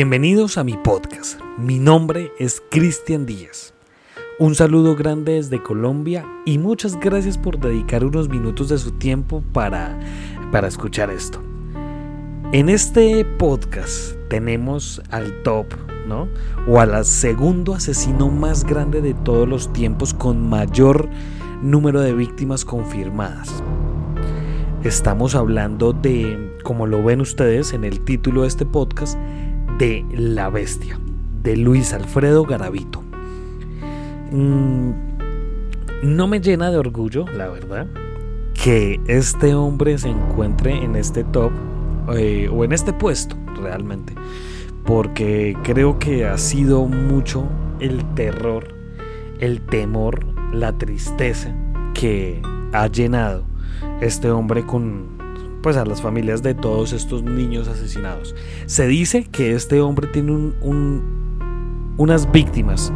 Bienvenidos a mi podcast. Mi nombre es Cristian Díaz. Un saludo grande desde Colombia y muchas gracias por dedicar unos minutos de su tiempo para, para escuchar esto. En este podcast tenemos al top, ¿no? O al segundo asesino más grande de todos los tiempos con mayor número de víctimas confirmadas. Estamos hablando de, como lo ven ustedes en el título de este podcast, de La Bestia, de Luis Alfredo Garavito. Mm, no me llena de orgullo, la verdad, que este hombre se encuentre en este top eh, o en este puesto realmente, porque creo que ha sido mucho el terror, el temor, la tristeza que ha llenado este hombre con pues a las familias de todos estos niños asesinados. Se dice que este hombre tiene un, unas víctimas,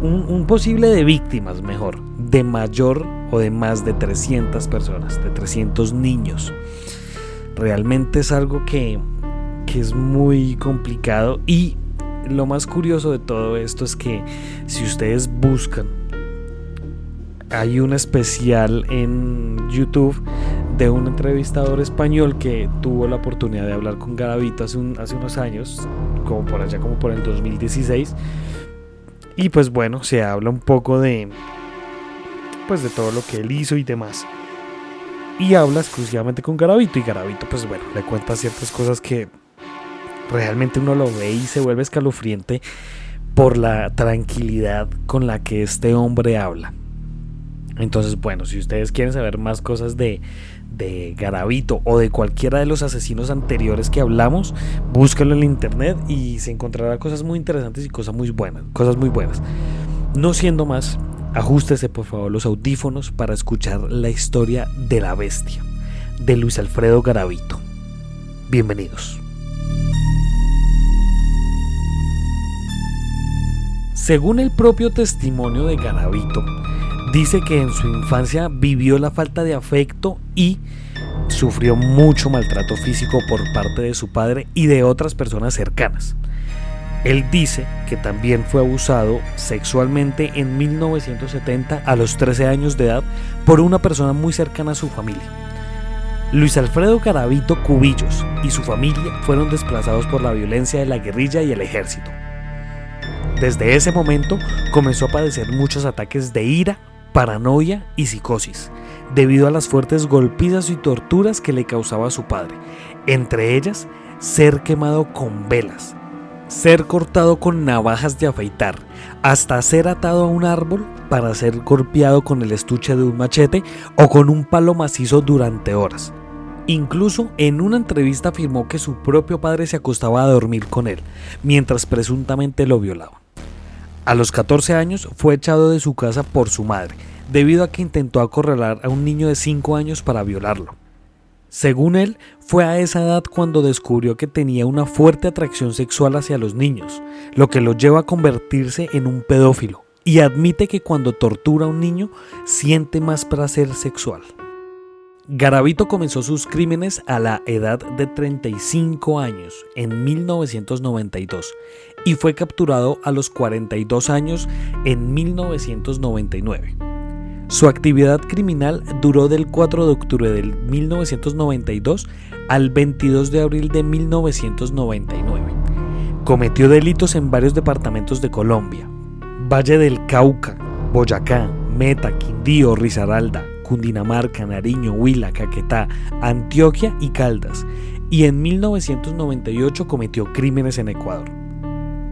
un, posible de víctimas, mejor, de mayor o de más de 300 personas, de 300 niños. Realmente es algo que, que es muy complicado y lo más curioso de todo esto es que si ustedes buscan, hay un especial en YouTube de un entrevistador español que tuvo la oportunidad de hablar con Garavito hace, unos años, como por allá, como por el 2016. Y pues bueno, se habla un poco de, pues de todo lo que él hizo y demás. Y habla exclusivamente con Garavito y Garavito pues bueno, le cuenta ciertas cosas que realmente uno lo ve y se vuelve escalofriante por la tranquilidad con la que este hombre habla. Entonces, bueno, si ustedes quieren saber más cosas de, de Garavito o de cualquiera de los asesinos anteriores que hablamos, búscalo en internet y se encontrará cosas muy interesantes y cosas muy buenas, cosas muy buenas. No siendo más, ajustese por favor los audífonos para escuchar la historia de la bestia de Luis Alfredo Garavito. Bienvenidos. Según el propio testimonio de Garavito, Dice que en su infancia vivió la falta de afecto y sufrió mucho maltrato físico por parte de su padre y de otras personas cercanas. Él dice que también fue abusado sexualmente en 1970 a los 13 años de edad por una persona muy cercana a su familia. Luis Alfredo Garavito Cubillos y su familia fueron desplazados por la violencia de la guerrilla y el ejército. Desde ese momento comenzó a padecer muchos ataques de ira, paranoia y psicosis, debido a las fuertes golpizas y torturas que le causaba a su padre, entre ellas ser quemado con velas, ser cortado con navajas de afeitar, hasta ser atado a un árbol para ser golpeado con el estuche de un machete o con un palo macizo durante horas. Incluso en una entrevista afirmó que su propio padre se acostaba a dormir con él, mientras presuntamente lo violaba. A los 14 años fue echado de su casa por su madre, debido a que intentó acorralar a un niño de 5 años para violarlo. Según él, fue a esa edad cuando descubrió que tenía una fuerte atracción sexual hacia los niños, lo que lo lleva a convertirse en un pedófilo, y admite que cuando tortura a un niño siente más placer sexual. Garavito comenzó sus crímenes a la edad de 35 años, en 1992, y fue capturado a los 42 años en 1999. Su actividad criminal duró del 4 de octubre de 1992 al 22 de abril de 1999. Cometió delitos en varios departamentos de Colombia, Valle del Cauca, Boyacá, Meta, Quindío, Risaralda, Cundinamarca, Nariño, Huila, Caquetá, Antioquia y Caldas, y en 1998 cometió crímenes en Ecuador.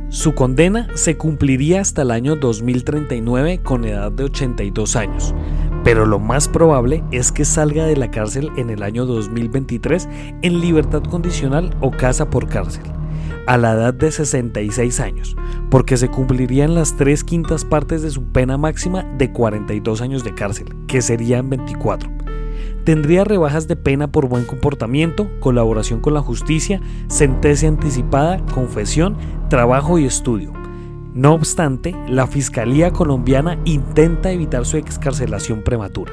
Su condena se cumpliría hasta el año 2039 con edad de 82 años, pero lo más probable es que salga de la cárcel en el año 2023 en libertad condicional o casa por cárcel a la edad de 66 años, porque se cumplirían las tres quintas partes de su pena máxima de 42 años de cárcel, que serían 24. Tendría rebajas de pena por buen comportamiento, colaboración con la justicia, sentencia anticipada, confesión, trabajo y estudio. No obstante, la Fiscalía colombiana intenta evitar su excarcelación prematura.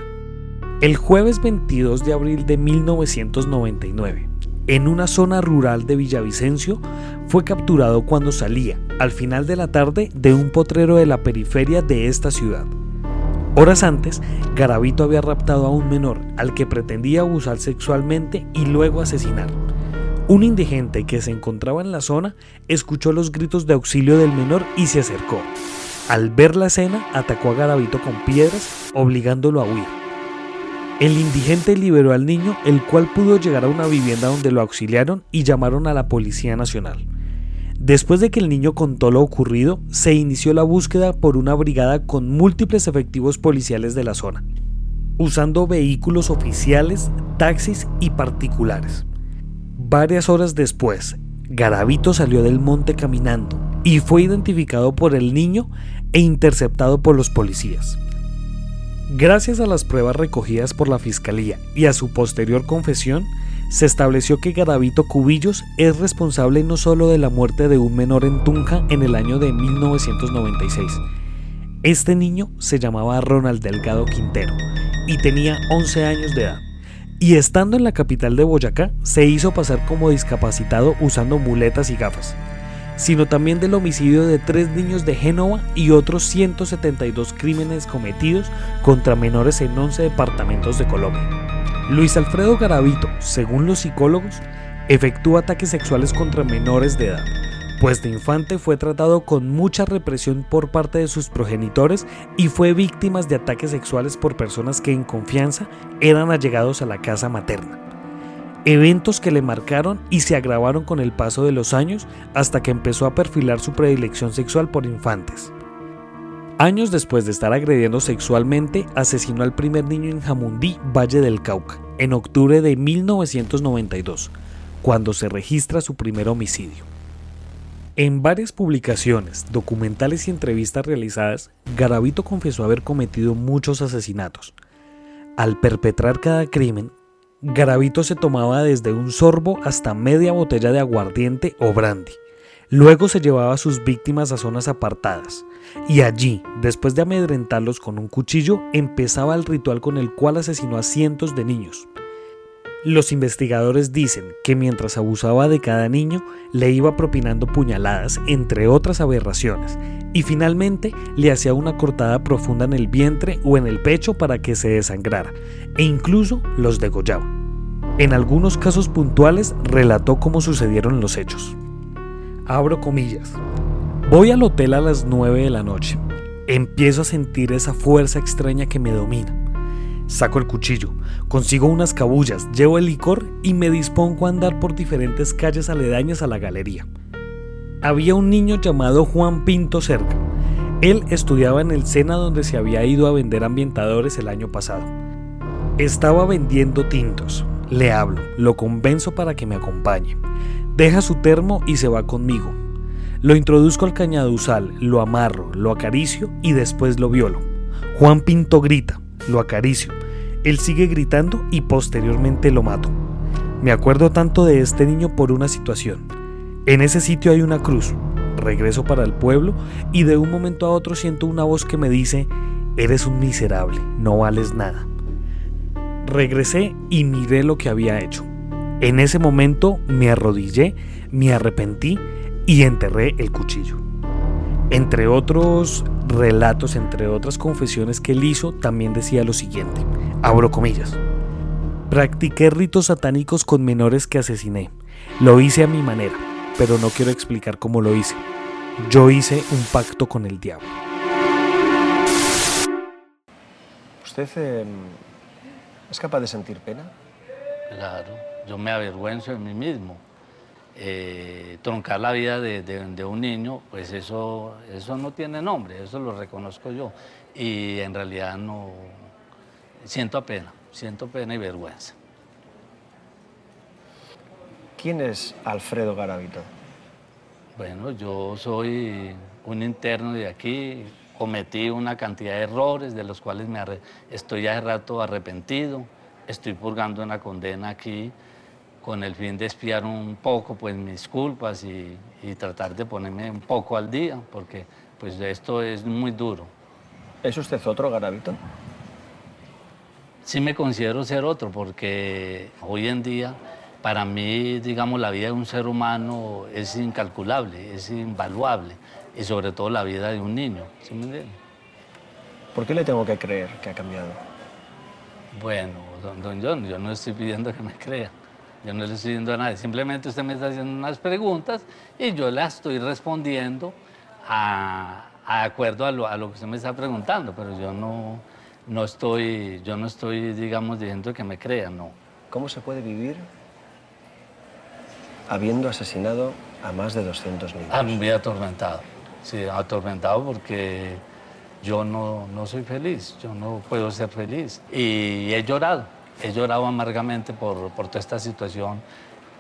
El jueves 22 de abril de 1999, en una zona rural de Villavicencio, fue capturado cuando salía, al final de la tarde, de un potrero de la periferia de esta ciudad. Horas antes, Garavito había raptado a un menor al que pretendía abusar sexualmente y luego asesinar. Un indigente que se encontraba en la zona escuchó los gritos de auxilio del menor y se acercó. Al ver la escena, atacó a Garavito con piedras, obligándolo a huir. El indigente liberó al niño, el cual pudo llegar a una vivienda donde lo auxiliaron y llamaron a la Policía Nacional. Después de que el niño contó lo ocurrido, se inició la búsqueda por una brigada con múltiples efectivos policiales de la zona, usando vehículos oficiales, taxis y particulares. Varias horas después, Garavito salió del monte caminando y fue identificado por el niño e interceptado por los policías. Gracias a las pruebas recogidas por la Fiscalía y a su posterior confesión, se estableció que Garavito Cubillos es responsable no solo de la muerte de un menor en Tunja en el año de 1996. Este niño se llamaba Ronald Delgado Quintero y tenía 11 años de edad. Y estando en la capital de Boyacá, se hizo pasar como discapacitado usando muletas y gafas sino también del homicidio de tres niños de Génova y otros 172 crímenes cometidos contra menores en 11 departamentos de Colombia. Luis Alfredo Garavito, según los psicólogos, efectúa ataques sexuales contra menores de edad, pues de infante fue tratado con mucha represión por parte de sus progenitores y fue víctima de ataques sexuales por personas que en confianza eran allegados a la casa materna eventos que le marcaron y se agravaron con el paso de los años hasta que empezó a perfilar su predilección sexual por infantes. Años después de estar agrediendo sexualmente, asesinó al primer niño en Jamundí, Valle del Cauca, en octubre de 1992, cuando se registra su primer homicidio. En varias publicaciones, documentales y entrevistas realizadas, Garavito confesó haber cometido muchos asesinatos. Al perpetrar cada crimen, Garavito se tomaba desde un sorbo hasta media botella de aguardiente o brandy. Luego se llevaba a sus víctimas a zonas apartadas, y allí, después de amedrentarlos con un cuchillo, empezaba el ritual con el cual asesinó a cientos de niños. Los investigadores dicen que mientras abusaba de cada niño, le iba propinando puñaladas, entre otras aberraciones, y finalmente le hacía una cortada profunda en el vientre o en el pecho para que se desangrara, e incluso los degollaba. En algunos casos puntuales relató cómo sucedieron los hechos. Abro comillas. Voy al hotel a las 9 de la noche. Empiezo a sentir esa fuerza extraña que me domina. Saco el cuchillo, consigo unas cabullas, llevo el licor y me dispongo a andar por diferentes calles aledañas a la galería había un niño llamado Juan Pinto cerca. Él estudiaba en el Sena donde se había ido a vender ambientadores el año pasado. Estaba vendiendo tintos. Le hablo, lo convenzo para que me acompañe. Deja su termo y se va conmigo. Lo introduzco al cañaduzal, lo amarro, lo acaricio y después lo violo. Juan Pinto grita, lo acaricio. Él sigue gritando y posteriormente lo mato. Me acuerdo tanto de este niño por una situación. En ese sitio hay una cruz. Regreso para el pueblo y de un momento a otro siento una voz que me dice, eres un miserable, no vales nada. Regresé y miré lo que había hecho. En ese momento me arrodillé, me arrepentí y enterré el cuchillo. Entre otros relatos, entre otras confesiones que él hizo, también decía lo siguiente, abro comillas. Practiqué ritos satánicos con menores que asesiné. Lo hice a mi manera pero no quiero explicar cómo lo hice. Yo hice un pacto con el diablo. ¿Usted em, es capaz de sentir pena? Claro, yo me avergüenzo de mí mismo. Eh, troncar la vida de, un niño, pues eso, eso no tiene nombre, eso lo reconozco yo. Y en realidad no siento pena, siento pena y vergüenza. ¿Quién es Alfredo Garavito? Bueno, yo soy un interno de aquí, cometí una cantidad de errores de los cuales me estoy ya de rato arrepentido, estoy purgando una condena aquí con el fin de espiar un poco pues mis culpas y, y tratar de ponerme un poco al día, porque pues esto es muy duro. ¿Es usted otro Garavito? Sí me considero ser otro, porque hoy en día para mí, digamos, la vida de un ser humano es incalculable, es invaluable, y sobre todo la vida de un niño, ¿sí me entiende? ¿Por qué le tengo que creer que ha cambiado? Bueno, don, don John, yo no estoy pidiendo que me crea. Yo no le estoy diciendo a nadie. Simplemente usted me está haciendo unas preguntas y yo las estoy respondiendo a, a acuerdo a lo, a lo, que usted me está preguntando. Pero yo no, no, estoy, yo no estoy, digamos, diciendo que me crea, no. ¿Cómo se puede vivir habiendo asesinado a más de 200 niños? Ah, muy atormentado. Sí, atormentado porque yo no, no soy feliz, yo no puedo ser feliz. Y he llorado he llorado amargamente por, por toda esta situación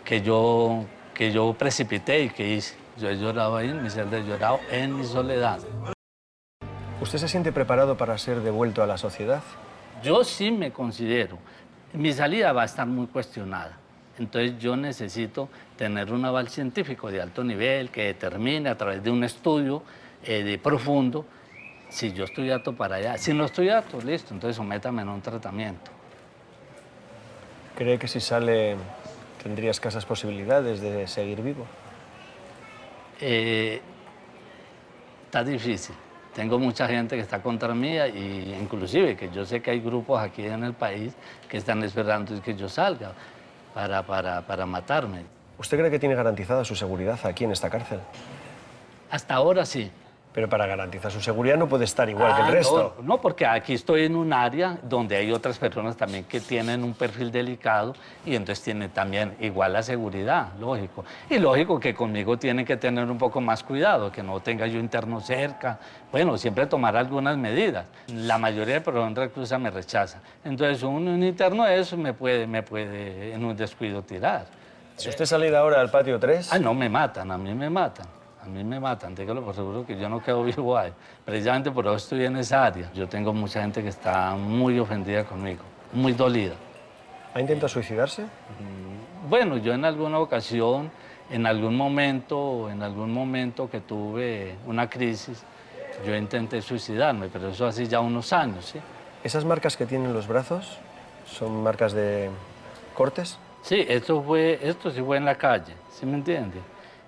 que yo, que yo precipité y que hice. Yo he llorado ahí en mi celda, he llorado en mi soledad. ¿Usted se siente preparado para ser devuelto a la sociedad? Yo sí me considero. Mi salida va a estar muy cuestionada. Entonces yo necesito tener un aval científico de alto nivel que determine a través de un estudio eh, de profundo si yo estoy apto para allá. Si no estoy apto, listo, entonces sométame a un tratamiento. ¿Cree que si sale tendría escasas posibilidades de seguir vivo? Eh, está difícil. Tengo mucha gente que está contra mí y inclusive que yo sé que hay grupos aquí en el país que están esperando que yo salga para, para, para matarme. ¿Usted cree que tiene garantizada su seguridad aquí en esta cárcel? Hasta ahora sí. Pero para garantizar su seguridad no puede estar igual que el ah, resto. No, porque aquí estoy en un área donde hay otras personas también que tienen un perfil delicado y entonces tienen también igual la seguridad, lógico. Y lógico que conmigo tienen que tener un poco más cuidado, que no tenga yo interno cerca. Bueno, siempre tomar algunas medidas. La mayoría de personas reclusas me rechaza. Entonces un, un interno de eso me puede, me puede en un descuido tirar. Si usted saliera ahora al patio 3... Ah, no, me matan, a mí me matan. A mí me matan, téngalo por seguro que yo no quedo vivo ahí. Precisamente por eso estoy en esa área. Yo tengo mucha gente que está muy ofendida conmigo, muy dolida. ¿Ha intentado suicidarse? Mm, bueno, yo en alguna ocasión, en algún momento, en algún momento que tuve una crisis, yo intenté suicidarme, pero eso hace ya unos años, ¿sí? ¿Esas marcas que tienen los brazos son marcas de cortes? Sí, esto, fue, esto sí fue en la calle, ¿sí me entiende?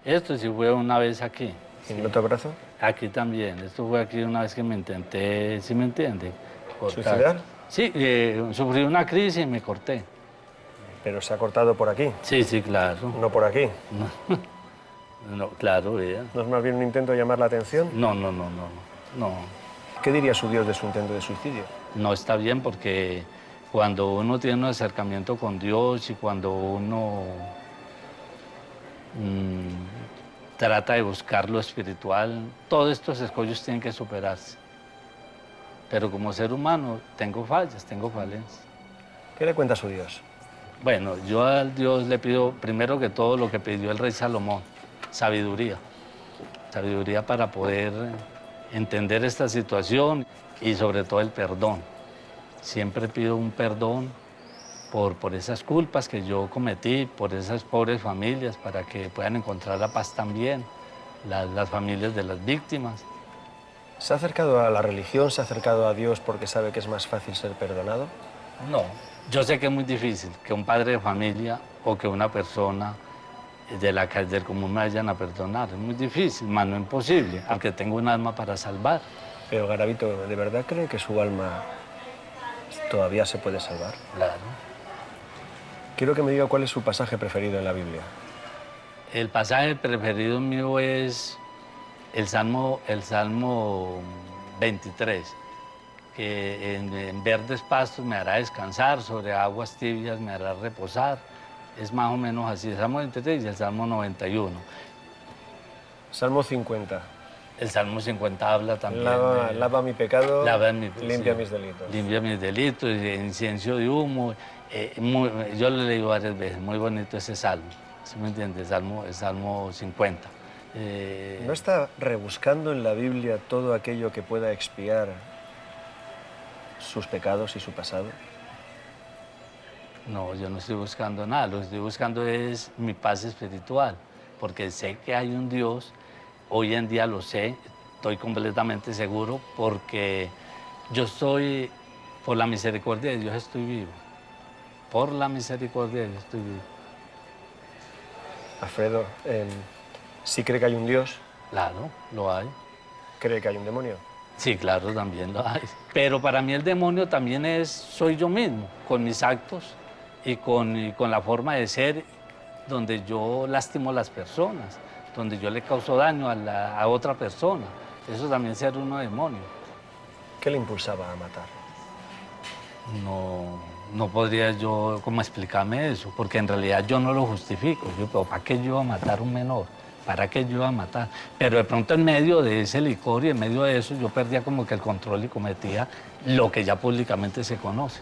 Esto sí fue una vez aquí. ¿En el otro brazo? Aquí también. Esto fue aquí una vez que me intenté, ¿sí me entiende? ¿Suicidar? Sí, eh, sufrí una crisis y me corté. ¿Pero se ha cortado por aquí? Sí, sí, claro. ¿No por aquí? No, claro. ¿No es más bien un intento de llamar la atención? No, no, no, no, no. ¿Qué diría su Dios de su intento de suicidio? No está bien porque cuando uno tiene un acercamiento con Dios y cuando uno Mm, trata de buscar lo espiritual. Todos estos escollos tienen que superarse. Pero como ser humano tengo fallas, tengo falencias. ¿Qué le cuenta a su Dios? Bueno, yo al Dios le pido primero que todo lo que pidió el rey Salomón, sabiduría. Sabiduría para poder entender esta situación y sobre todo el perdón. Siempre pido un perdón por, por esas culpas que yo cometí, por esas pobres familias, para que puedan encontrar la paz también, las, las familias de las víctimas. ¿Se ha acercado a la religión, se ha acercado a Dios porque sabe que es más fácil ser perdonado? No, yo sé que es muy difícil que un padre de familia o que una persona de la calle del común me vayan a perdonar. Es muy difícil, más no imposible, aunque tengo un alma para salvar. Pero Garavito, ¿de verdad cree que su alma todavía se puede salvar? Claro. Quiero que me diga cuál es su pasaje preferido en la Biblia. El pasaje preferido mío es el Salmo, el Salmo 23, que en, verdes pastos me hará descansar, sobre aguas tibias me hará reposar. Es más o menos así, el Salmo 23 y el Salmo 91. Salmo 50. El Salmo 50 habla también. Lava, mi pecado, lava limpia mis delitos. Limpia mis delitos, incienso de humo. Eh, yo lo leí varias veces, muy bonito ese salmo, ¿sí me entiendes? Salmo, el Salmo 50. Eh, ¿No está rebuscando en la Biblia todo aquello que pueda expiar sus pecados y su pasado? No, yo no estoy buscando nada, lo que estoy buscando es mi paz espiritual, porque sé que hay un Dios, hoy en día lo sé, estoy completamente seguro, porque yo estoy, por la misericordia de Dios estoy vivo por la misericordia de Dios estoy vivo. Alfredo, em, ¿sí cree que hay un Dios? Claro, lo hay. ¿Cree que hay un demonio? Sí, claro, también lo hay. Pero para mí el demonio también es, soy yo mismo, con mis actos y con, y con la forma de ser, donde yo lastimo a las personas, donde yo le causo daño a, la- a otra persona. Eso también ser uno demonio. ¿Qué le impulsaba a matar? No, no podría yo como explicarme eso, porque en realidad yo no lo justifico. Yo, pero ¿para qué yo iba a matar a un menor? ¿Para qué yo iba a matar? Pero de pronto en medio de ese licor y en medio de eso yo perdía como que el control y cometía lo que ya públicamente se conoce.